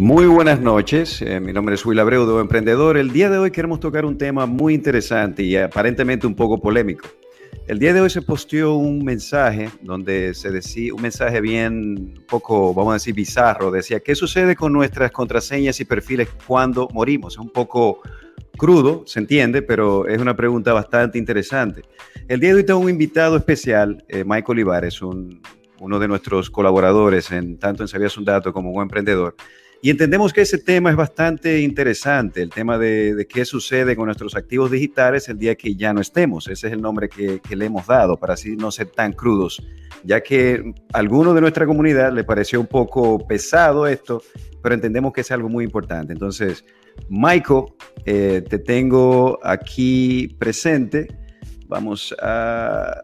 Muy buenas noches, eh, mi nombre es Will Abreudo, emprendedor. El día de hoy queremos tocar un tema muy interesante y aparentemente un poco polémico. El día de hoy se posteó un mensaje donde se decía, un mensaje bien poco, vamos a decir, bizarro. Decía, ¿qué sucede con nuestras contraseñas y perfiles cuando morimos? Es un poco crudo, se entiende, pero es una pregunta bastante interesante. El día de hoy tengo un invitado especial, eh, Michael Olivares, uno de nuestros colaboradores en tanto en Sabías un Dato como un emprendedor. Y entendemos que ese tema es bastante interesante, el tema de, qué sucede con nuestros activos digitales el día que ya no estemos. Ese es el nombre que, le hemos dado para así no ser tan crudos, ya que a alguno de nuestra comunidad le pareció un poco pesado esto, pero entendemos que es algo muy importante. Entonces, Michael, eh, te tengo aquí presente. Vamos a...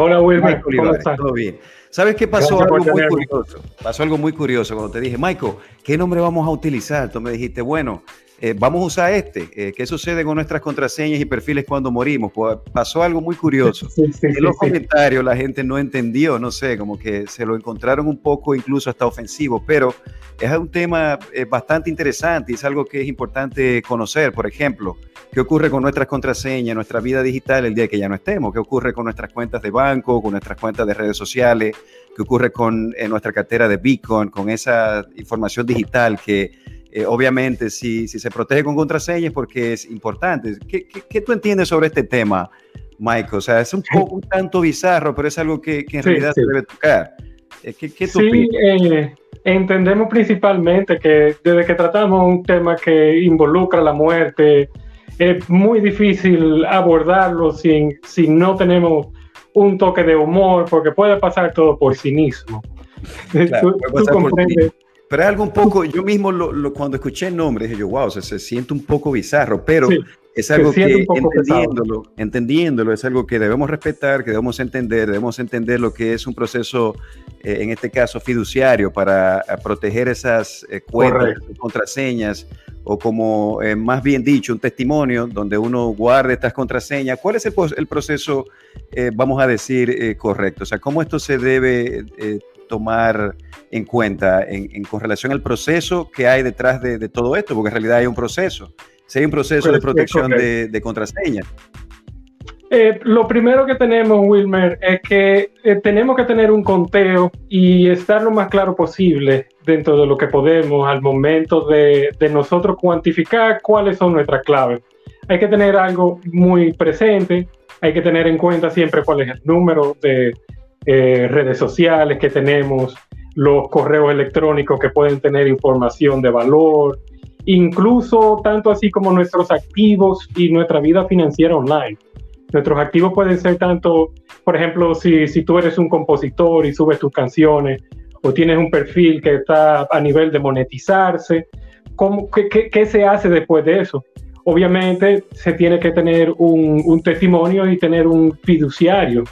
Hola Wilmer, ¿cómo estás? ¿Todo bien? ¿Sabes qué pasó? algo muy curioso. Pasó algo muy curioso cuando te dije, Michael, ¿qué nombre vamos a utilizar? Tú me dijiste, bueno, eh, vamos a usar este. Eh, ¿Qué sucede con nuestras contraseñas y perfiles cuando morimos? Pues pasó algo muy curioso. en los comentarios la gente no entendió, no sé, como que se lo encontraron un poco incluso hasta ofensivo, pero es un tema eh, bastante interesante y es algo que es importante conocer. Por ejemplo, ¿qué ocurre con nuestras contraseñas, nuestra vida digital el día que ya no estemos? ¿Qué ocurre con nuestras cuentas de banco, con nuestras cuentas de redes sociales? ¿Qué ocurre con nuestra cartera de Bitcoin, con esa información digital que eh, obviamente, si, si, se protege con contraseñas porque es importante. ¿Qué, qué, tú entiendes sobre este tema, Michael? O sea, es un poco un tanto bizarro, pero es algo que, que en realidad se debe tocar. Eh, ¿Qué, qué tú sí, eh, entendemos principalmente que desde que tratamos un tema que involucra la muerte, es muy difícil abordarlo sin, si no tenemos un toque de humor, porque puede pasar todo por cinismo. Claro, tú, tú comprendes. Pero es algo un poco, yo mismo lo, cuando escuché el nombre dije yo, wow, se, se siente un poco bizarro, pero es algo que entendiéndolo, entendiéndolo, es algo que debemos respetar, que debemos entender, debemos entender lo que es un proceso, eh, en este caso fiduciario, para eh, proteger esas eh, cuentas, contraseñas, o como más bien dicho, un testimonio donde uno guarde estas contraseñas. ¿Cuál es el, el proceso, vamos a decir, correcto? O sea, ¿cómo esto se debe tomar en cuenta en, con relación al proceso que hay detrás de, todo esto, porque en realidad hay un proceso. Si hay un proceso de protección de, de contraseña. Eh, lo primero que tenemos, Wilmer, es que eh, tenemos que tener un conteo y estar lo más claro posible dentro de lo que podemos al momento de, de nosotros cuantificar cuáles son nuestras claves. Hay que tener algo muy presente, hay que tener en cuenta siempre cuál es el número de, eh, redes sociales que tenemos, los correos electrónicos que pueden tener información de valor, incluso tanto así como nuestros activos y nuestra vida financiera online. Nuestros activos pueden ser tanto, por ejemplo, si, si tú eres un compositor y subes tus canciones o tienes un perfil que está a nivel de monetizarse, ¿cómo, qué, qué, se hace después de eso? Obviamente se tiene que tener un, un testimonio y tener un fiduciario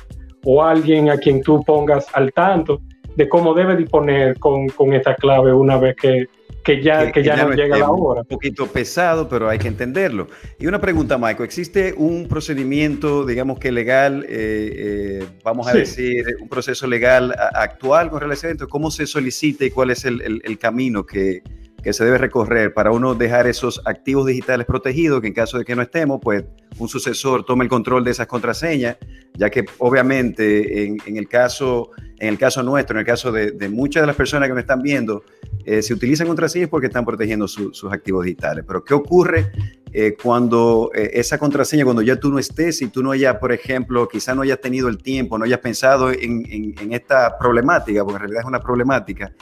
o alguien a quien tú pongas al tanto de cómo debe disponer con, con esta clave una vez que, que ya, que, ya, no, llega la hora. Un poquito pesado, pero hay que entenderlo. Y una pregunta, Michael, ¿existe un procedimiento, digamos que legal, eh, eh, vamos a decir, un proceso legal actual con relación a esto? ¿Cómo se solicita y cuál es el, el, el camino que, que se debe recorrer para uno dejar esos activos digitales protegidos, que en caso de que no estemos, pues un sucesor tome el control de esas contraseñas, ya que obviamente en, el, caso, en el caso nuestro, en el caso de, muchas de las personas que nos están viendo, eh, se utilizan contraseñas porque están protegiendo sus activos digitales. Pero ¿qué ocurre eh, cuando eh, esa contraseña, cuando ya tú no estés y tú no hayas, por ejemplo, quizá no hayas tenido el tiempo, no hayas pensado en, en esta problemática, porque en realidad es una problemática,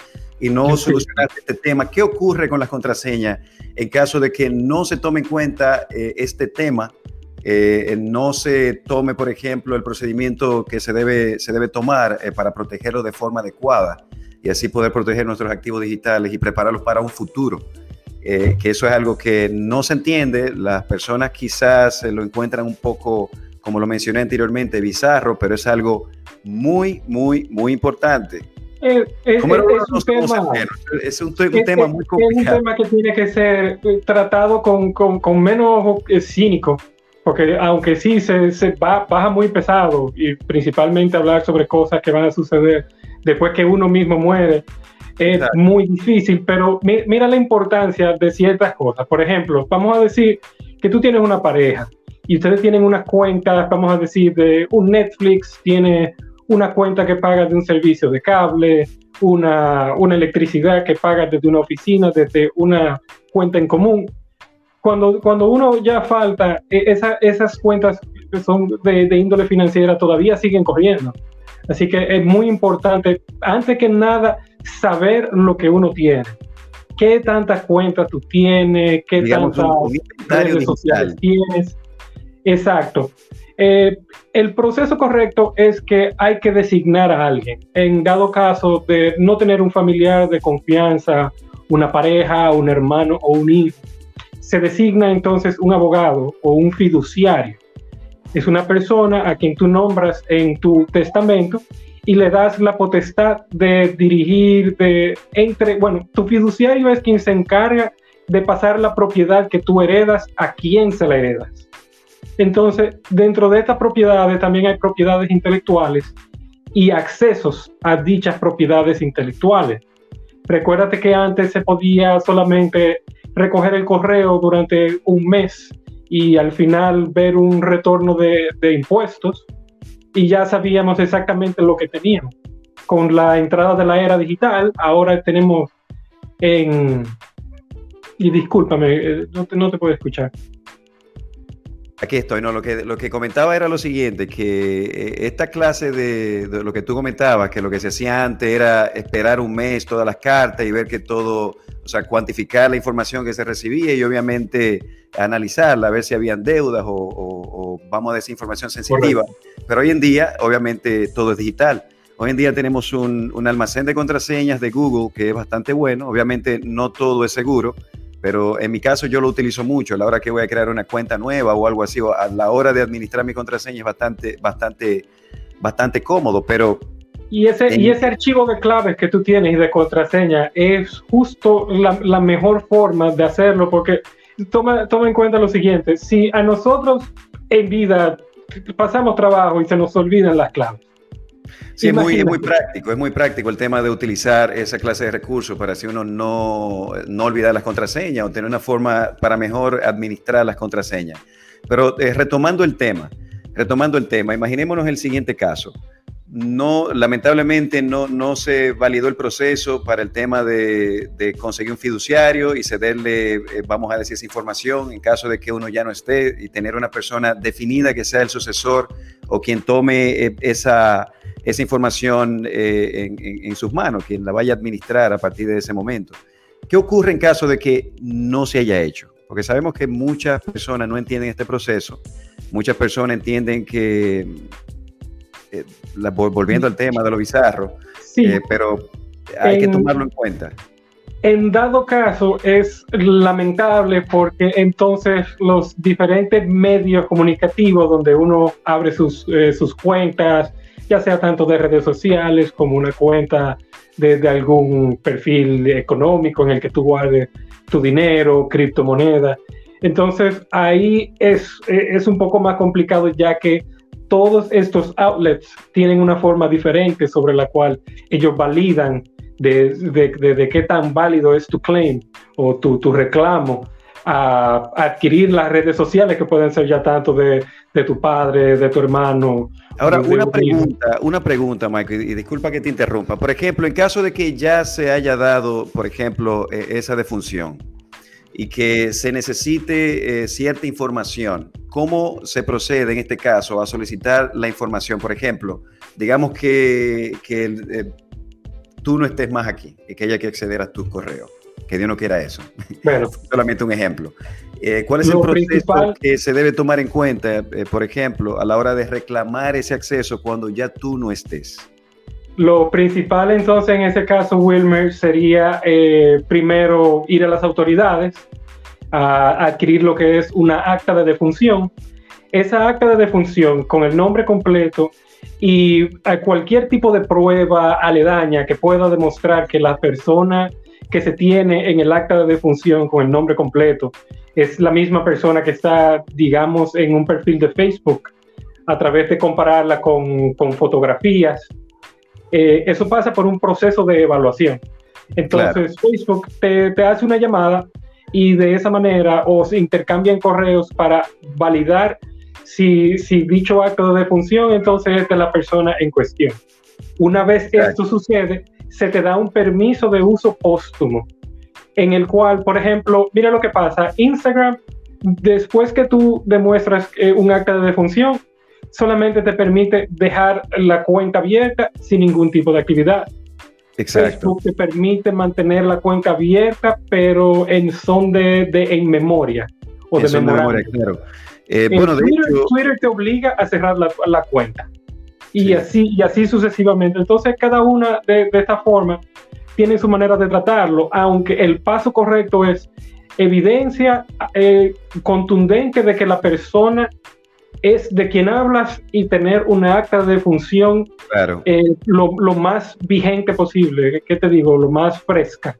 y no solucionaste este tema. ¿Qué ocurre con las contraseñas en caso de que no se tome en cuenta eh, este tema? Eh, no se tome, por ejemplo, el procedimiento que se debe, se debe tomar eh, para protegerlo de forma adecuada y así poder proteger nuestros activos digitales y prepararlos para un futuro. Que eso es algo que no se entiende, las personas quizás lo encuentran un poco, como lo mencioné anteriormente, bizarro, pero es algo muy, muy, muy importante. Es, un tema, muy complicado. Es un tema que tiene que ser eh, tratado con, con, con menos eh, cínico, porque aunque sí se, se baja muy pesado y principalmente hablar sobre cosas que van a suceder después que uno mismo muere, es muy difícil, pero mira la importancia de ciertas cosas. Por ejemplo, vamos a decir que tú tienes una pareja y ustedes tienen unas cuentas, vamos a decir, de un Netflix, tiene una cuenta que paga de un servicio de cable, una, una electricidad que paga desde una oficina, desde una cuenta en común. Cuando, cuando uno ya falta, e, esa, esas cuentas que son de, de índole financiera todavía siguen corriendo. Así que es muy importante, antes que nada, saber lo que uno tiene. ¿Qué tantas cuentas tú tienes? ¿Qué tantas redes sociales tienes? Exacto. Eh, el proceso correcto es que hay que designar a alguien. En dado caso de no tener un familiar de confianza, una pareja, un hermano o un hijo, se designa entonces un abogado o un fiduciario. Es una persona a quien tú nombras en tu testamento y le das la potestad de dirigir, de entre, bueno, tu fiduciario es quien se encarga de pasar la propiedad que tú heredas a quien se la heredas. Entonces, dentro de estas propiedades también hay propiedades intelectuales y accesos a dichas propiedades intelectuales. Recuérdate que antes se podía solamente recoger el correo durante un mes y al final ver un retorno de, impuestos y ya sabíamos exactamente lo que teníamos. Con la entrada de la era digital, ahora tenemos en... Y discúlpame, eh, no te, no te puedo escuchar. Aquí estoy, no, lo que, lo que comentaba era lo siguiente, que eh, esta clase de, lo que tú comentabas, que lo que se hacía antes era esperar un mes todas las cartas y ver que todo, o sea, cuantificar la información que se recibía y obviamente analizarla, a ver si habían deudas o, vamos a decir información sensitiva. Pero hoy en día, obviamente, todo es digital. Hoy en día tenemos un, un almacén de contraseñas de Google que es bastante bueno, obviamente no todo es seguro, pero en mi caso yo lo utilizo mucho a la hora que voy a crear una cuenta nueva o algo así, a la hora de administrar mi contraseña es bastante, bastante, bastante cómodo, pero... Y ese, y ese archivo de claves que tú tienes y de contraseña es justo la, la mejor forma de hacerlo, porque toma, toma en cuenta lo siguiente, si a nosotros en vida pasamos trabajo y se nos olvidan las claves, Sí, es muy, muy, práctico, es muy práctico el tema de utilizar esa clase de recursos para así uno no, no olvidar las contraseñas o tener una forma para mejor administrar las contraseñas. Pero eh, retomando el tema, retomando el tema, imaginémonos el siguiente caso. No, lamentablemente no, no se validó el proceso para el tema de, conseguir un fiduciario y cederle, eh, vamos a decir, esa información en caso de que uno ya no esté y tener una persona definida que sea el sucesor o quien tome eh, esa, esa información eh, en, sus manos, quien la vaya a administrar a partir de ese momento. ¿Qué ocurre en caso de que no se haya hecho? Porque sabemos que muchas personas no entienden este proceso, muchas personas entienden que, eh, volviendo al tema de lo bizarro, eh, pero hay que tomarlo en cuenta. En dado caso es lamentable porque entonces los diferentes medios comunicativos donde uno abre sus, sus cuentas, ya sea tanto de redes sociales como una cuenta de, algún perfil económico en el que tú guardes tu dinero, criptomoneda. Entonces ahí es, es un poco más complicado ya que todos estos outlets tienen una forma diferente sobre la cual ellos validan de, de, de, qué tan válido es tu claim o tu, tu reclamo a, adquirir las redes sociales que pueden ser ya tanto de, de tu padre, de tu hermano. Ahora, una pregunta, una pregunta, Michael, y disculpa que te interrumpa. Por ejemplo, en caso de que ya se haya dado, por ejemplo, e, esa defunción y que se necesite eh, cierta información, ¿cómo se procede en este caso a solicitar la información? Por ejemplo, digamos que, que eh, tú no estés más aquí y que haya que acceder a tus correos que Dios no quiera eso. Bueno, solamente un ejemplo. Eh, ¿Cuál es el proceso que se debe tomar en cuenta, por ejemplo, a la hora de reclamar ese acceso cuando ya tú no estés? Lo principal entonces en ese caso, Wilmer, sería eh, primero ir a las autoridades a adquirir lo que es una acta de defunción. Esa acta de defunción con el nombre completo y cualquier tipo de prueba aledaña que pueda demostrar que la persona que se tiene en el acta de defunción con el nombre completo es la misma persona que está, digamos, en un perfil de Facebook a través de compararla con, con fotografías eh, eso pasa por un proceso de evaluación. Entonces Facebook te, te, hace una llamada y de esa manera o se intercambian correos para validar si, si dicho acto de defunción entonces es de la persona en cuestión. Una vez que esto sucede, se te da un permiso de uso póstumo, en el cual, por ejemplo, mira lo que pasa, Instagram, después que tú demuestras eh, un acta de defunción, solamente te permite dejar la cuenta abierta sin ningún tipo de actividad. Exacto. Facebook te permite mantener la cuenta abierta, pero en son de, de en memoria o de, memoria. Claro. Eh, bueno, Twitter, te obliga a cerrar la, la cuenta y así y así sucesivamente. Entonces cada una de, de esta forma tiene su manera de tratarlo, aunque el paso correcto es evidencia eh, contundente de que la persona es de quien hablas y tener una acta de función eh, lo, más vigente posible, ¿qué te digo? Lo más fresca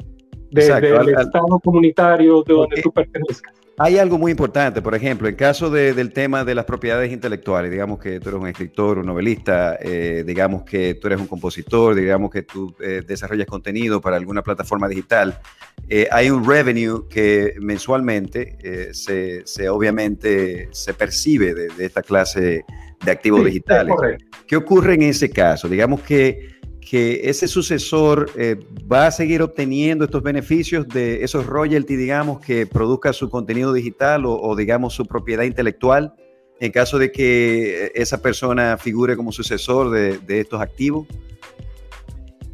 del estado comunitario de donde tú pertenezcas. Hay algo muy importante, por ejemplo, en caso del tema de las propiedades intelectuales, digamos que tú eres un escritor, un novelista, eh, digamos que tú eres un compositor, digamos que tú eh, desarrollas contenido para alguna plataforma digital, eh, hay un revenue que mensualmente se, obviamente se percibe de, esta clase de activos digitales. ¿Qué ocurre en ese caso? Digamos que que ese sucesor eh, va a seguir obteniendo estos beneficios de esos royalties, digamos, que produzca su contenido digital o, digamos, su propiedad intelectual, en caso de que esa persona figure como sucesor de, estos activos?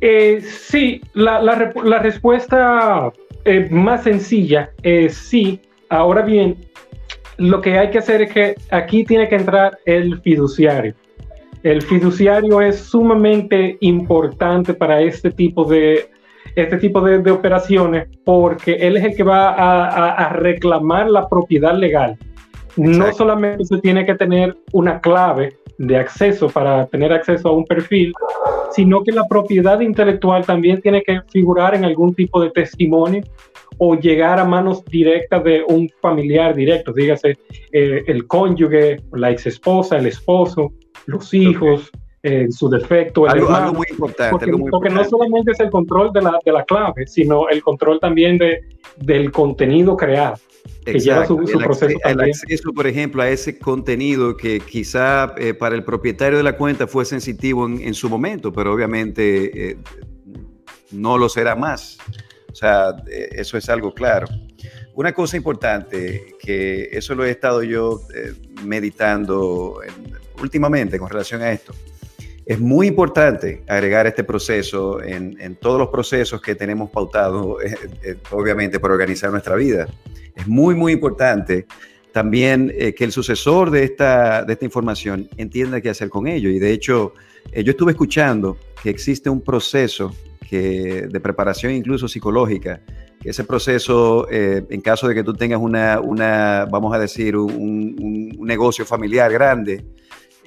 Eh, sí, la, respuesta eh, más sencilla es sí. Ahora bien, lo que hay que hacer es que aquí tiene que entrar el fiduciario. El fiduciario es sumamente importante para este tipo de, este tipo de, operaciones porque él es el que va a, reclamar la propiedad legal. No solamente se tiene que tener una clave de acceso para tener acceso a un perfil, sino que la propiedad intelectual también tiene que figurar en algún tipo de testimonio o llegar a manos directas de un familiar directo, dígase eh, el cónyuge, la ex esposa, el esposo, los hijos, en eh, su defecto, el algo, muy importante. Porque, no solamente es el control de la, de la clave, sino el control también de, del contenido creado. Que lleva su, el, proceso el acceso, por ejemplo, a ese contenido que quizá eh, para el propietario de la cuenta fue sensitivo en, su momento, pero obviamente eh, no lo será más. O sea, eso es algo claro. Una cosa importante, que eso lo he estado yo meditando en, últimamente con relación a esto. Es muy importante agregar este proceso en, todos los procesos que tenemos pautados, eh, eh, obviamente, para organizar nuestra vida. Es muy, muy importante también eh, que el sucesor de esta, de esta información entienda qué hacer con ello. Y de hecho, yo estuve escuchando que existe un proceso que, de preparación incluso psicológica, ese proceso, en caso de que tú tengas una, una vamos a decir, un negocio familiar grande,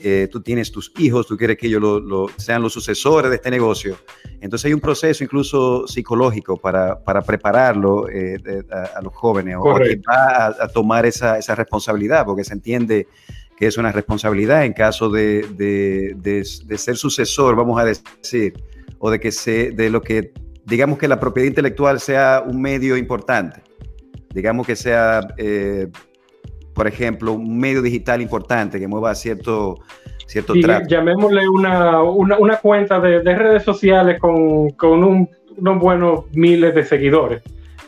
eh, tú tienes tus hijos, tú quieres que ellos lo, sean los sucesores de este negocio. Entonces hay un proceso incluso psicológico para, para prepararlo eh, a, los jóvenes o a quien va a, tomar esa, esa, responsabilidad, porque se entiende que es una responsabilidad en caso de, de, de, ser sucesor, vamos a decir, o de que se, de lo que digamos que la propiedad intelectual sea un medio importante, digamos que sea eh, por ejemplo, un medio digital importante que mueva cierto, cierto Llamémosle una, una, cuenta de, redes sociales con, con unos buenos miles de seguidores.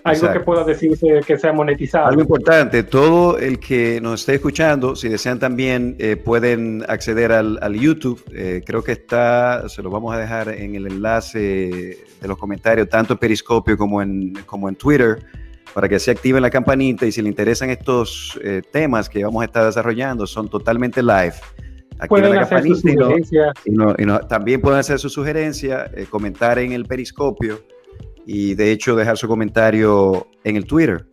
Algo que pueda decirse que sea monetizado. Algo importante, todo el que nos esté escuchando, si desean también, eh, pueden acceder al, al YouTube. Eh, creo que está, se lo vamos a dejar en el enlace de los comentarios, tanto en Periscopio como en, como en Twitter para que se activen la campanita y si le interesan estos eh, temas que vamos a estar desarrollando, son totalmente live. Activen la campanita y, también pueden hacer su sugerencia, eh, comentar en el periscopio y de hecho dejar su comentario en el Twitter,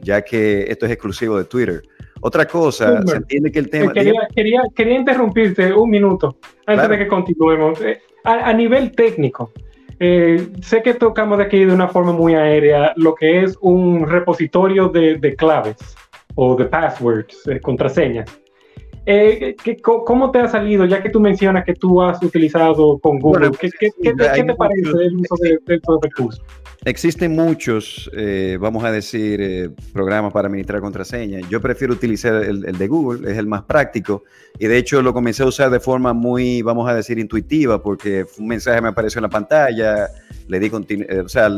ya que esto es exclusivo de Twitter. Otra cosa, se entiende que el tema... Quería, quería, quería interrumpirte un minuto antes de que continuemos. Eh, a, a nivel técnico, eh, sé que tocamos aquí de una forma muy aérea lo que es un repositorio de, claves o de passwords, contraseñas. Eh, ¿Cómo te ha salido, ya que tú mencionas que tú has utilizado con Google? ¿Qué, te parece el uso de, de estos recursos? Existen muchos, eh, vamos a decir, eh, programas para administrar contraseñas. Yo prefiero utilizar el, de Google, es el más práctico. Y de hecho lo comencé a usar de forma muy, vamos a decir, intuitiva, porque un mensaje me apareció en la pantalla, le di o sea,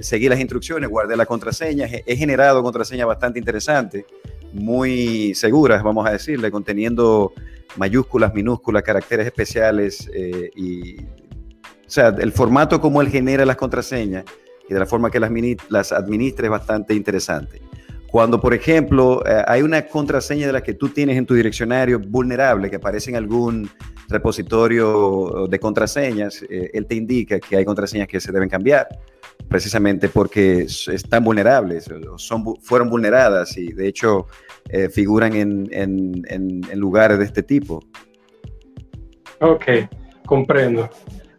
seguí las instrucciones, guardé la contraseña. He generado contraseñas bastante interesantes, muy seguras, vamos a decirle, conteniendo mayúsculas, minúsculas, caracteres especiales y, o sea, el formato como él genera las contraseñas y de la forma que las, las administra es bastante interesante. Cuando, por ejemplo, eh, hay una contraseña de la que tú tienes en tu direccionario vulnerable que aparece en algún repositorio de contraseñas, eh, él te indica que hay contraseñas que se deben cambiar, precisamente porque están vulnerables, son, fueron vulneradas y de hecho eh, figuran en, en, en lugares de este tipo. Ok, comprendo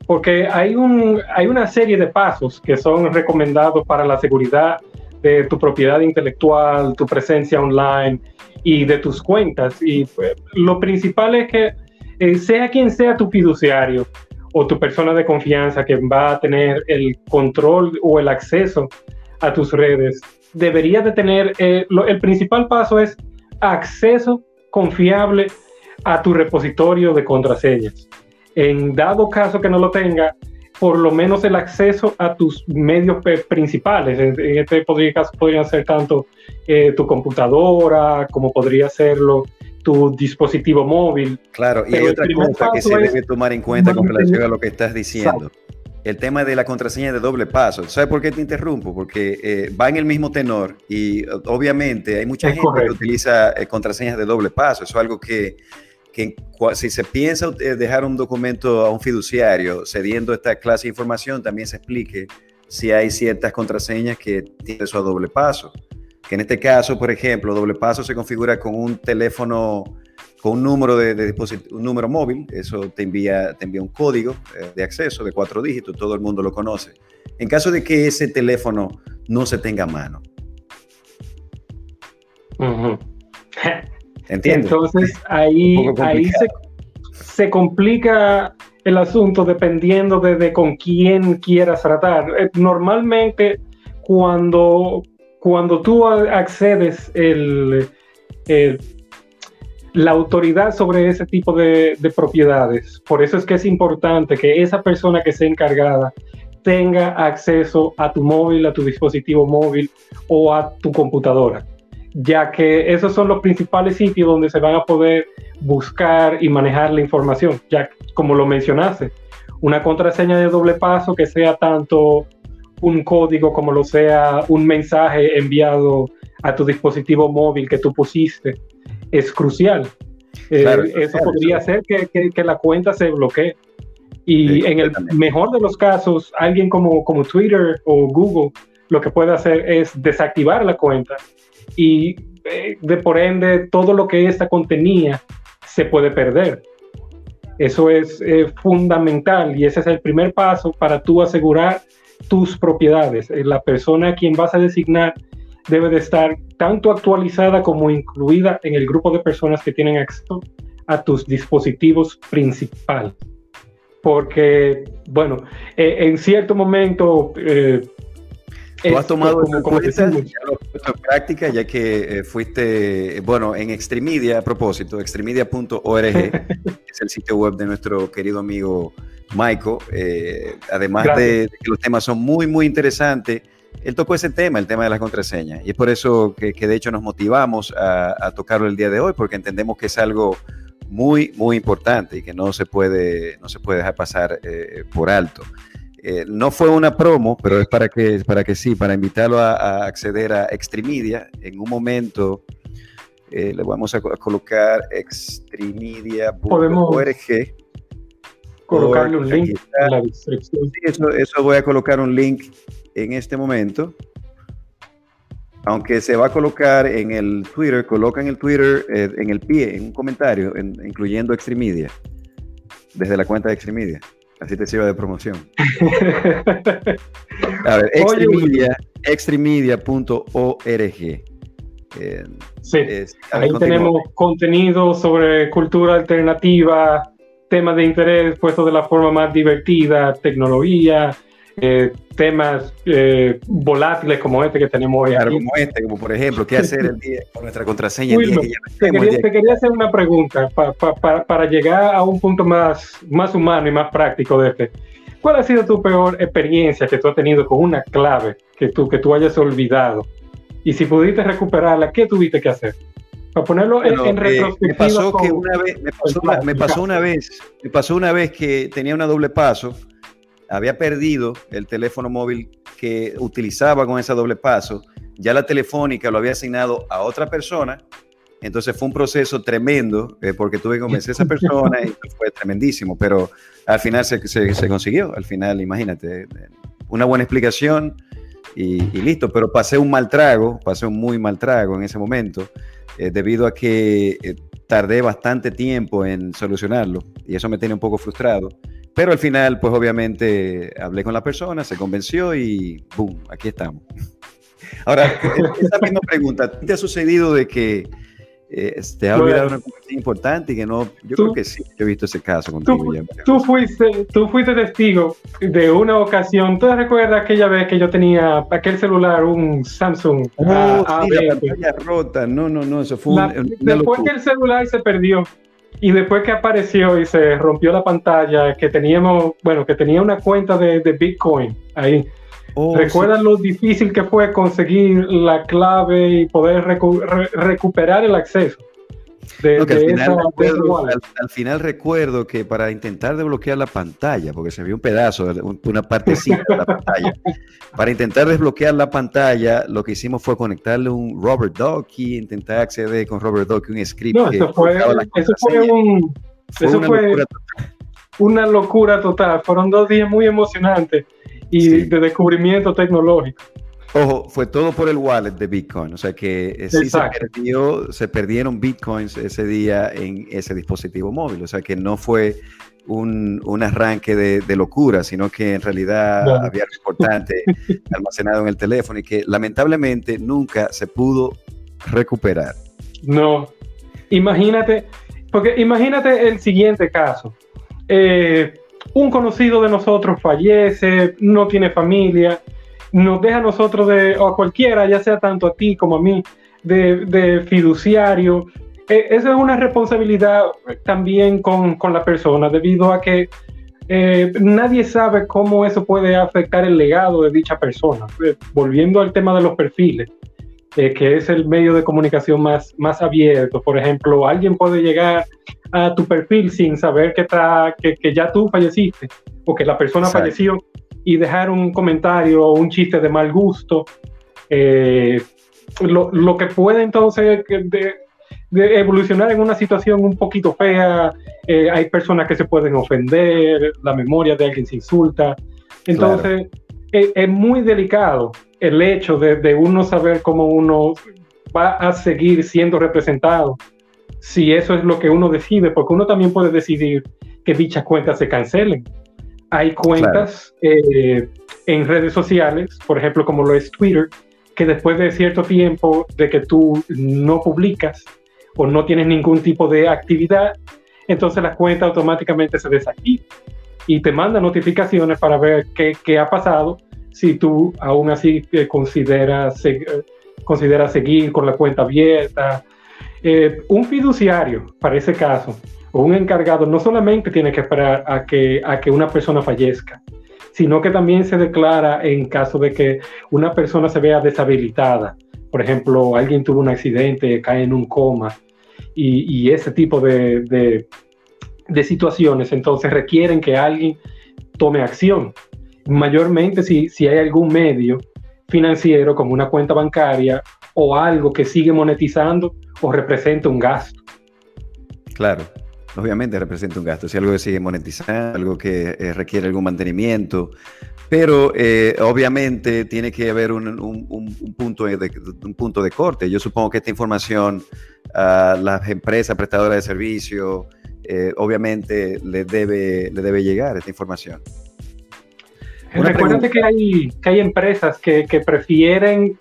porque hay, un, hay una serie de pasos que son recomendados para la seguridad de tu propiedad intelectual, tu presencia online y de tus cuentas. Y pues, lo principal es que eh, sea quien sea tu fiduciario o tu persona de confianza que va a tener el control o el acceso a tus redes, debería de tener, eh, el principal paso es acceso confiable a tu repositorio de contraseñas en dado caso que no lo tenga, por lo menos el acceso a tus medios principales. En, este podría, caso podría ser tanto eh, tu computadora como podría serlo tu dispositivo móvil. Claro, y hay otra cosa que se debe tomar en cuenta con relación a lo que estás diciendo. El tema de la contraseña de doble paso. ¿Sabes por qué te interrumpo? Porque eh, va en el mismo tenor y obviamente hay mucha gente que utiliza eh, contraseñas de doble paso. Eso es algo que que si se piensa dejar un documento a un fiduciario cediendo esta clase de información, también se explique si hay ciertas contraseñas que tienen eso a doble paso. Que en este caso, por ejemplo, doble paso se configura con un teléfono, con un número de, dispositivo, un número móvil, eso te envía, te envía un código eh, de acceso de cuatro dígitos, todo el mundo lo conoce. En caso de que ese teléfono no se tenga a mano. Entonces ahí, ahí se, complica el asunto dependiendo de, con quién quieras tratar. Eh, normalmente cuando, cuando tú accedes el, la autoridad sobre ese tipo de, de, propiedades, por eso es que es importante que esa persona que sea encargada tenga acceso a tu móvil, a tu dispositivo móvil o a tu computadora ya que esos son los principales sitios donde se van a poder buscar y manejar la información, ya como lo mencionaste, una contraseña de doble paso que sea tanto un código como lo sea un mensaje enviado a tu dispositivo móvil que tú pusiste, es crucial. Eh, eso podría hacer que, la cuenta se bloquee. Y en el mejor de los casos, alguien como, como Twitter o Google lo que puede hacer es desactivar la cuenta y eh, de por ende todo lo que esta contenía se puede perder. Eso es eh, fundamental y ese es el primer paso para tú asegurar tus propiedades. Eh, la persona a quien vas a designar debe de estar tanto actualizada como incluida en el grupo de personas que tienen acceso a tus dispositivos principales. Porque, bueno, en cierto momento Tú has tomado como, como en práctica, ya que eh, fuiste, bueno, en Extremedia, a propósito, extremedia.org, es el sitio web de nuestro querido amigo Michael. Eh, además de, que los temas son muy, muy interesantes, él tocó ese tema, el tema de las contraseñas. Y es por eso que, de hecho nos motivamos a, tocarlo el día de hoy, porque entendemos que es algo muy, muy importante y que no se puede, no se puede dejar pasar eh, por alto. Eh, no fue una promo, pero es para que, para que sí, para invitarlo a, acceder a Extremedia. En un momento eh, le vamos a, colocar extremedia.org. Colocarle un link en la descripción. eso, voy a colocar un link en este momento. Aunque se va a colocar en el Twitter, coloca en el Twitter, eh, en el pie, en un comentario, incluyendo Extremedia, desde la cuenta de Extremedia. Así te sirve de promoción. A ver, extremedia.org. sí, ahí tenemos contenido sobre cultura alternativa, temas de interés puestos de la forma más divertida, tecnología, eh, temas eh, volátiles como este que tenemos hoy. Claro, como este, como por ejemplo, ¿qué hacer el día con nuestra contraseña? te, quería, hacer una pregunta para llegar a un punto más, más humano y más práctico de este. ¿Cuál ha sido tu peor experiencia que tú has tenido con una clave que tú, que tú hayas olvidado? Y si pudiste recuperarla, ¿qué tuviste que hacer? Para ponerlo en, en, retrospectiva. me pasó que una vez, me pasó, me pasó una vez, me pasó una vez que tenía una doble paso había perdido el teléfono móvil que utilizaba con ese doble paso, ya la telefónica lo había asignado a otra persona, entonces fue un proceso tremendo eh, porque tuve que convencer a esa persona y fue tremendísimo, pero al final se, se, consiguió, al final imagínate, una buena explicación y, listo, pero pasé un mal trago, pasé un muy mal trago en ese momento, eh, debido a que eh, tardé bastante tiempo en solucionarlo y eso me tiene un poco frustrado. Pero al final, pues obviamente hablé con la persona, se convenció y ¡boom! Aquí estamos. Ahora, esa misma pregunta, ¿te ha sucedido de que eh, te ha olvidado una cosa importante y que no? Yo creo que sí, yo he visto ese caso contigo. Tú, fuiste, tú fuiste testigo de una ocasión. ¿Tú recuerdas aquella vez que yo tenía aquel celular, un Samsung? Oh, sí, la pantalla rota. No, no, no, eso fue un, Después que el celular se perdió, y después que apareció y se rompió la pantalla, que teníamos, bueno, que tenía una cuenta de, Bitcoin ahí. Oh, ¿Recuerdan lo difícil que fue conseguir la clave y poder recuperar el acceso? Al, final recuerdo, que para intentar desbloquear la pantalla, porque se vio un pedazo, una partecita de la pantalla, para intentar desbloquear la pantalla, lo que hicimos fue conectarle un Robert Docky, intentar acceder con Robert Docky un script. No, eso fue, una, locura total. Fueron dos días muy emocionantes y de descubrimiento tecnológico. Ojo, fue todo por el wallet de Bitcoin, o sea que eh, sí se, perdió, se perdieron Bitcoins ese día en ese dispositivo móvil, o sea que no fue un, arranque de, locura, sino que en realidad había algo importante almacenado en el teléfono y que lamentablemente nunca se pudo recuperar. No, imagínate, porque imagínate el siguiente caso. Eh, un conocido de nosotros fallece, no tiene familia, nos deja a nosotros de, o a cualquiera, ya sea tanto a ti como a mí, de, fiduciario. Eh, esa es una responsabilidad también con, con, la persona, debido a que eh, nadie sabe cómo eso puede afectar el legado de dicha persona. Eh, volviendo al tema de los perfiles, que es el medio de comunicación más, más abierto. Por ejemplo, alguien puede llegar a tu perfil sin saber que, está, que, que ya tú falleciste o que la persona falleció y dejar un comentario o un chiste de mal gusto. Eh, lo, que puede entonces de, evolucionar en una situación un poquito fea, eh, hay personas que se pueden ofender, la memoria de alguien se insulta. Entonces, e, es, muy delicado el hecho de, de, uno saber cómo uno va a seguir siendo representado, si eso es lo que uno decide, porque uno también puede decidir que dichas cuentas se cancelen. Hay cuentas eh, en redes sociales, por ejemplo, como lo es Twitter, que después de cierto tiempo de que tú no publicas o no tienes ningún tipo de actividad, entonces la cuenta automáticamente se desactiva y te manda notificaciones para ver qué, ha pasado si tú aún así eh, consideras, eh, considera seguir con la cuenta abierta. un fiduciario, para ese caso, un encargado no solamente tiene que esperar a que, a que una persona fallezca, sino que también se declara en caso de que una persona se vea deshabilitada. Por ejemplo, alguien tuvo un accidente, cae en un coma y, ese tipo de, de, situaciones, entonces requieren que alguien tome acción. Mayormente si, si hay algún medio financiero como una cuenta bancaria o algo que sigue monetizando o representa un gasto. Claro, obviamente representa un gasto. Si algo que sigue monetizando, algo que eh, requiere algún mantenimiento, pero eh, obviamente tiene que haber un, punto de, un punto de corte. Yo supongo que esta información a las empresas prestadoras de servicio, eh, obviamente le debe, le debe llegar esta información. Recuerda que hay, que hay empresas que, que, prefieren,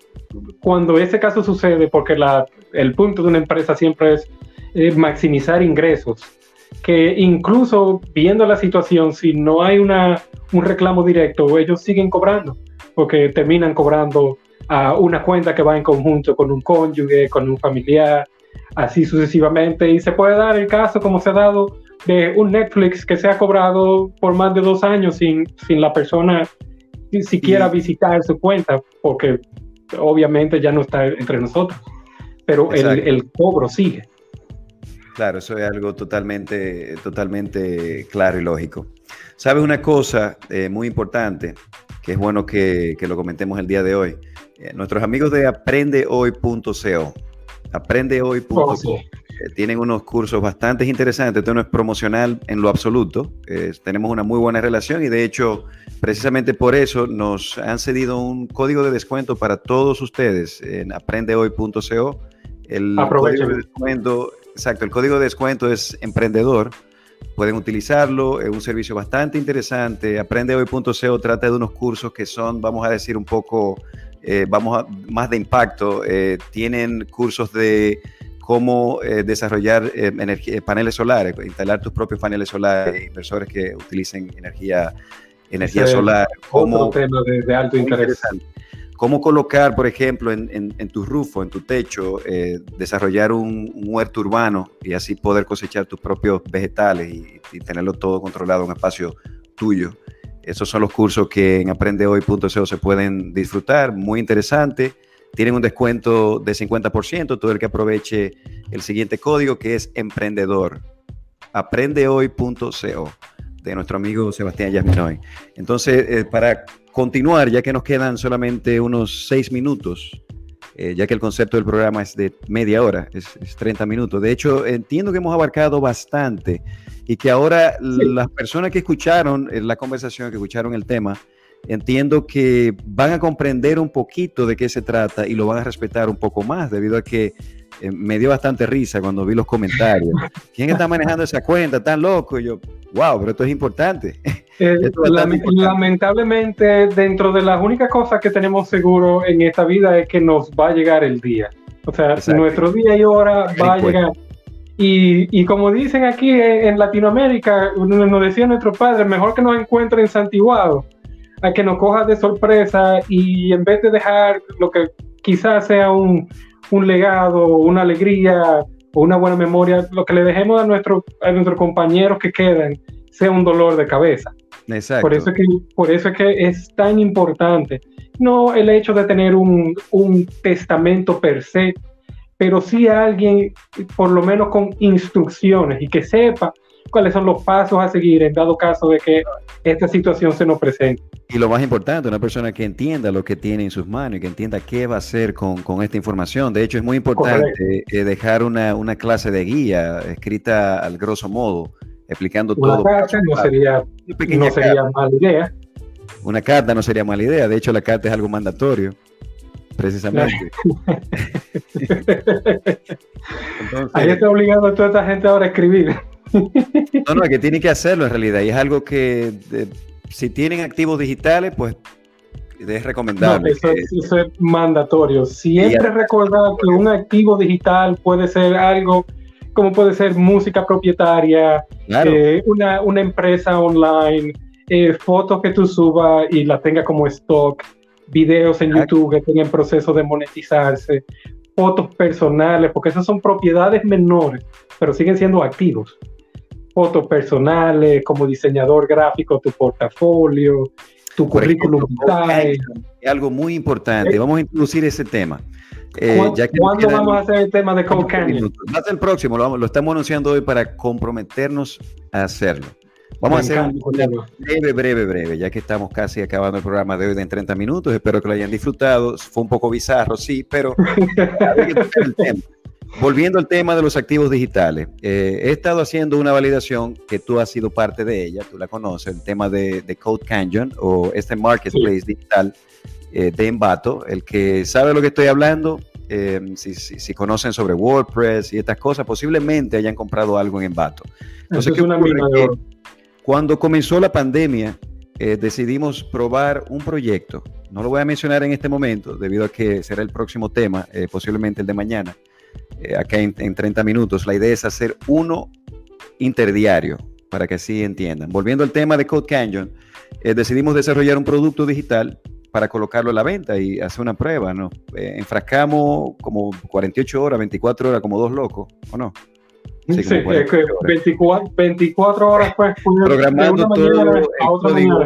cuando ese caso sucede, porque la, el punto de una empresa siempre es eh, maximizar ingresos, que incluso viendo la situación, si no hay una, un reclamo directo, ellos siguen cobrando, porque terminan cobrando a una cuenta que va en conjunto con un cónyuge, con un familiar, así sucesivamente. Y se puede dar el caso, como se ha dado, de un Netflix que se ha cobrado por más de dos años sin, sin la persona siquiera visitar su cuenta, porque obviamente ya no está entre nosotros, pero el, el, cobro sigue. Claro, eso es algo totalmente, totalmente claro y lógico. ¿Sabes una cosa eh, muy importante? Que es bueno que, que, lo comentemos el día de hoy. Eh, nuestros amigos de aprendehoy.co, aprendehoy.co, oh, eh, tienen unos cursos bastante interesantes. Esto no es promocional en lo absoluto. tenemos una muy buena relación y de hecho, precisamente por eso nos han cedido un código de descuento para todos ustedes en aprendehoy.co. El código de descuento, exacto, el código de descuento es emprendedor. Pueden utilizarlo, es un servicio bastante interesante. Aprendehoy.co trata de unos cursos que son, vamos a decir, un poco, eh, vamos a, más de impacto. Eh, tienen cursos de cómo eh, desarrollar energía, paneles solares, instalar tus propios paneles solares, inversores que utilicen energía, energía solar. Como, tema de, alto interés. Cómo colocar, por ejemplo, en, tu rufo, en tu techo, desarrollar un, huerto urbano y así poder cosechar tus propios vegetales y, y tenerlo todo controlado en un espacio tuyo. Esos son los cursos que en aprendehoy.co se pueden disfrutar, muy interesante. Tienen un descuento de 50%, todo el que aproveche el siguiente código que es emprendedor. Aprendehoy.co de nuestro amigo Sebastián Yasminoy. Entonces, eh, para continuar, ya que nos quedan solamente unos seis minutos, eh, ya que el concepto del programa es de media hora, es, es, 30 minutos. De hecho, entiendo que hemos abarcado bastante y que ahora las personas que escucharon la conversación, que escucharon el tema, entiendo que van a comprender un poquito de qué se trata y lo van a respetar un poco más, debido a que eh, me dio bastante risa cuando vi los comentarios. ¿Quién está manejando esa cuenta? Tan loco. Y yo, wow, pero esto es importante. Eh, lamentablemente, dentro de las únicas cosas que tenemos seguro en esta vida es que nos va a llegar el día. O sea, nuestro día y hora va a llegar. Y, y, como dicen aquí en Latinoamérica, nos decía nuestro padre, mejor que nos encuentren santiguados, a que nos coja de sorpresa y en vez de dejar lo que quizás sea un, un legado, una alegría o una buena memoria, lo que le dejemos a, nuestro, a nuestros compañeros que queden sea un dolor de cabeza. Exacto. Por eso, es que, por eso es que es tan importante, no el hecho de tener un, un testamento per se, pero sí alguien, por lo menos con instrucciones y que sepa cuáles son los pasos a seguir en dado caso de que esta situación se nos presente. Y lo más importante, una persona que entienda lo que tiene en sus manos y que entienda qué va a hacer con, con esta información. De hecho, es muy importante eh, dejar una, una, clase de guía escrita al grosso modo, explicando una todo. Carta no sería, no sería mala idea. Una carta no sería mala idea, de hecho la carta es algo mandatorio precisamente. Ahí está obligando a toda esta gente ahora a escribir. no, no, que tiene que hacerlo en realidad. Y es algo que si tienen activos digitales, pues es recomendable. eso, es mandatorio. Siempre recordar que un activo digital puede ser algo como puede ser música propietaria, eh, una, una, empresa online, eh, fotos que tú subas y la tenga como stock, videos en YouTube que estén en proceso de monetizarse, fotos personales, porque esas son propiedades menores, pero siguen siendo activos. Fotos personales, como diseñador gráfico, tu portafolio, tu currículum vitae. Es algo muy importante. Vamos a introducir ese tema. Eh, ¿Cuándo, vamos a hacer el tema de Code Canyon? Va a ser el próximo, lo, lo estamos anunciando hoy para comprometernos a hacerlo. Vamos a hacer un breve, breve, breve, ya que estamos casi acabando el programa de hoy en 30 minutos. Espero que lo hayan disfrutado. Fue un poco bizarro, sí, pero volviendo al tema de los activos digitales, eh, he estado haciendo una validación que tú has sido parte de ella, tú la conoces, el tema de, Code Canyon o este marketplace digital eh, de Envato. El que sabe lo que estoy hablando, eh, si, si, conocen sobre WordPress y estas cosas, posiblemente hayan comprado algo en Envato. Entonces, ¿qué ocurre? Cuando comenzó la pandemia, eh, decidimos probar un proyecto. No lo voy a mencionar en este momento, debido a que será el próximo tema, posiblemente el de mañana, eh, acá en, 30 minutos. La idea es hacer uno interdiario, para que así entiendan. Volviendo al tema de Code Canyon, decidimos desarrollar un producto digital para colocarlo a la venta y hacer una prueba, ¿no? enfrascamos como 48 horas, 24 horas, como dos locos, ¿o no? Sí, 24, 24, horas pues, programando todo el código.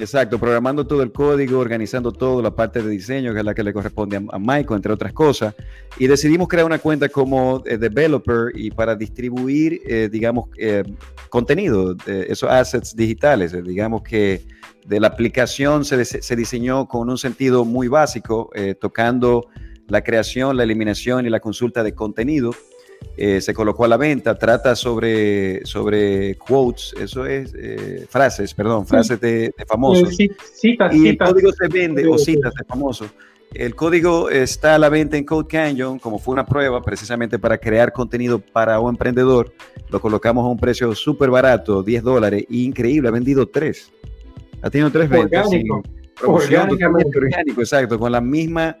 Exacto, programando todo el código, organizando toda la parte de diseño, que es la que le corresponde a, Michael, entre otras cosas. Y decidimos crear una cuenta como eh, developer y para distribuir, eh, digamos, eh, contenido, esos assets digitales. digamos que de la aplicación se, diseñó con un sentido muy básico, tocando la creación, la eliminación y la consulta de contenido eh, se colocó a la venta, trata sobre, sobre quotes, eso es eh, frases, perdón, frases de, famosos. Eh, citas, y el código se vende, o citas de famosos. El código está a la venta en Code Canyon, como fue una prueba precisamente para crear contenido para un emprendedor. Lo colocamos a un precio súper barato, 10 dólares, increíble, ha vendido tres. Ha tenido tres ventas. Orgánico. orgánico, exacto, con la misma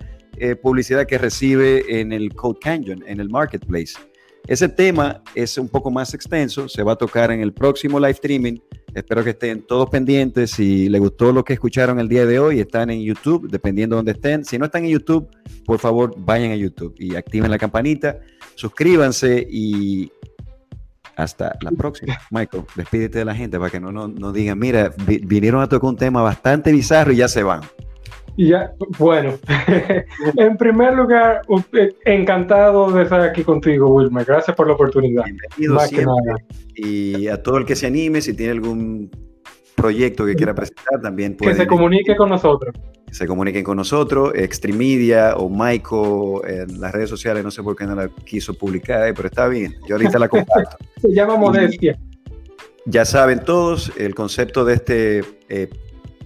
publicidad que recibe en el Code Canyon, en el marketplace. Ese tema es un poco más extenso, se va a tocar en el próximo live streaming. Espero que estén todos pendientes. Si les gustó lo que escucharon el día de hoy, están en YouTube, dependiendo de donde estén. Si no están en YouTube, por favor, vayan a YouTube y activen la campanita, suscríbanse y hasta la próxima. Michael, despídete de la gente para que no, no, no digan, mira, vinieron a tocar un tema bastante bizarro y ya se van. Ya, bueno, en primer lugar, encantado de estar aquí contigo, Wilmer. Gracias por la oportunidad. Bienvenido siempre. Y a todo el que se anime, si tiene algún proyecto que quiera presentar, también puede. Que se comunique con nosotros. Que se comuniquen con nosotros, Extremedia o Michael en las redes sociales, no sé por qué no la quiso publicar, pero está bien, yo ahorita la comparto. se llama Modestia. ya saben todos, el concepto de este eh,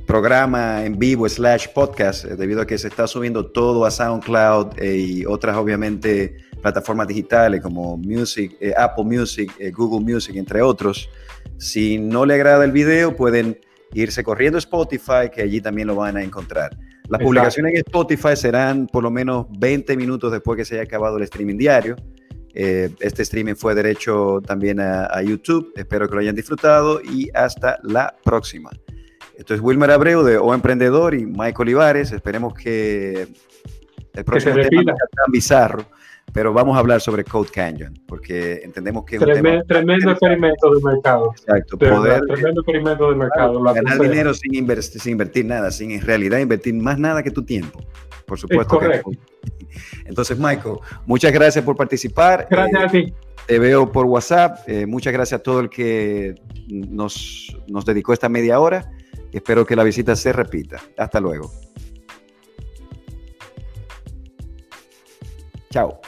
programa en vivo slash podcast, eh, debido a que se está subiendo todo a SoundCloud eh, y otras obviamente plataformas digitales como Music, eh, Apple Music, Google Music, entre otros. Si no le agrada el video, pueden irse corriendo a Spotify, que allí también lo van a encontrar. Las publicaciones en Spotify serán por lo menos 20 minutos después que se haya acabado el streaming diario. este streaming fue derecho también a YouTube. Espero que lo hayan disfrutado y hasta la próxima. Esto es Wilmer Abreu de O Emprendedor y Michael Olivares. Esperemos que el próximo tema no sea tan bizarro, pero vamos a hablar sobre Code Canyon, porque entendemos que es un tema tremendo experimento de mercado. Exacto, poder tremendo experimento de mercado. ganar dinero sin, invertir, sin invertir nada, sin en realidad invertir más nada que tu tiempo. Por supuesto. correcto. Entonces, Michael, muchas gracias por participar. Gracias a ti. Te veo por WhatsApp. Eh, muchas gracias a todo el que nos, nos dedicó esta media hora. Espero que la visita se repita. Hasta luego. Chao.